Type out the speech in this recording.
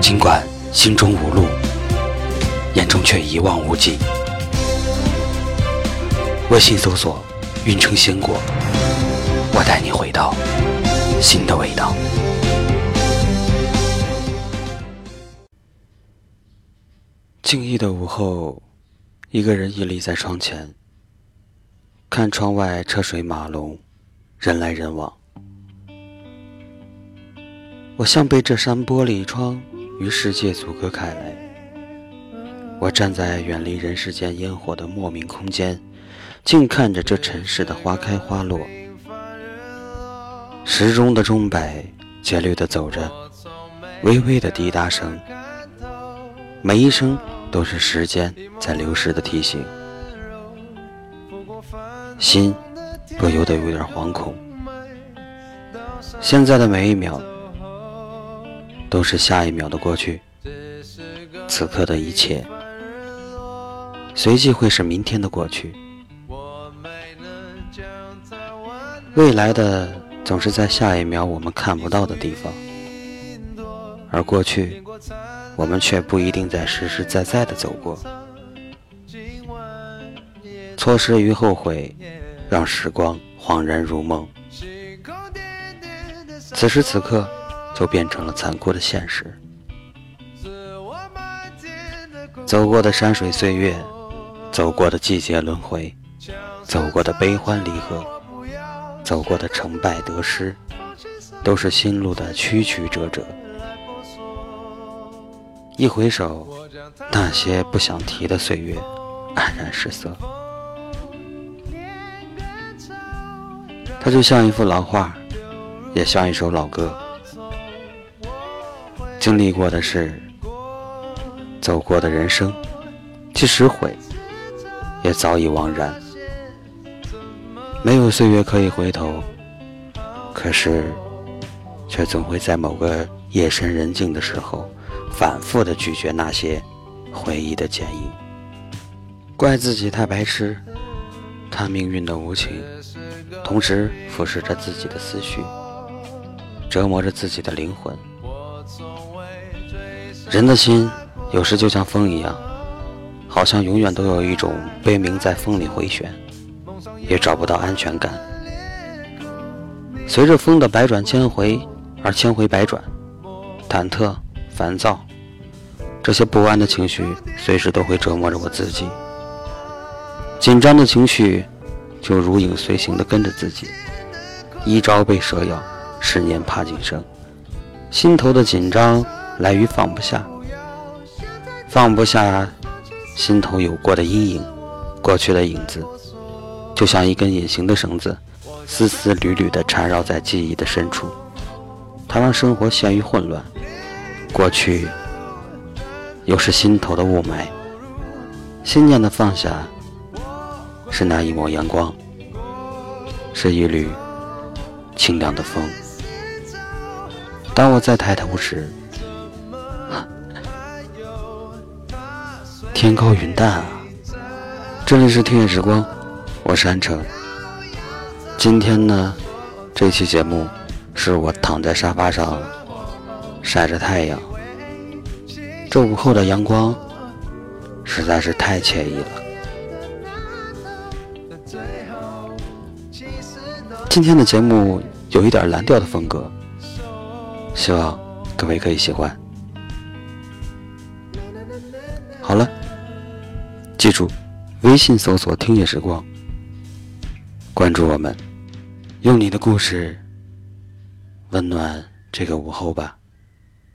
尽管心中无路，眼中却一望无际。微信搜索“运城鲜果”，我带你回到新的味道。静谧的午后，一个人屹立在窗前，看窗外车水马龙，人来人往。我像被这扇玻璃窗。与世界阻隔开来，我站在远离人世间烟火的莫名空间，静看着这尘世的花开花落。时钟的钟摆节律地走着，微微的滴答声，每一声都是时间在流逝的提醒。心不由得有点惶恐。现在的每一秒。都是下一秒的过去，此刻的一切，随即会是明天的过去。未来的总是在下一秒我们看不到的地方，而过去，我们却不一定在实实在在的走过。错失与后悔，让时光恍然如梦。此时此刻。都变成了残酷的现实。走过的山水岁月，走过的季节轮回，走过的悲欢离合，走过的成败得失，都是心路的曲曲折折。一回首，那些不想提的岁月黯然失色。它就像一幅老画，也像一首老歌。经历过的事，走过的人生，即使悔，也早已惘然。没有岁月可以回头，可是，却总会在某个夜深人静的时候，反复的咀嚼那些回忆的剪影。怪自己太白痴，看命运的无情，同时腐蚀着自己的思绪，折磨着自己的灵魂。人的心有时就像风一样，好像永远都有一种悲鸣在风里回旋，也找不到安全感。随着风的百转千回而千回百转，忐忑、烦躁，这些不安的情绪随时都会折磨着我自己。紧张的情绪就如影随形地跟着自己，一朝被蛇咬，十年怕井绳。心头的紧张。来于放不下，放不下心头有过的阴影，过去的影子，就像一根隐形的绳子，丝丝缕缕地缠绕在记忆的深处。它让生活陷于混乱，过去又是心头的雾霾。心念的放下，是那一抹阳光，是一缕清凉的风。当我再抬头时，天高云淡啊！这里是听夜时光，我是安城。今天呢，这期节目是我躺在沙发上晒着太阳。这午后的阳光实在是太惬意了。今天的节目有一点蓝调的风格，希望各位可以喜欢。好了。记住，微信搜索“听夜时光”，关注我们，用你的故事温暖这个午后吧。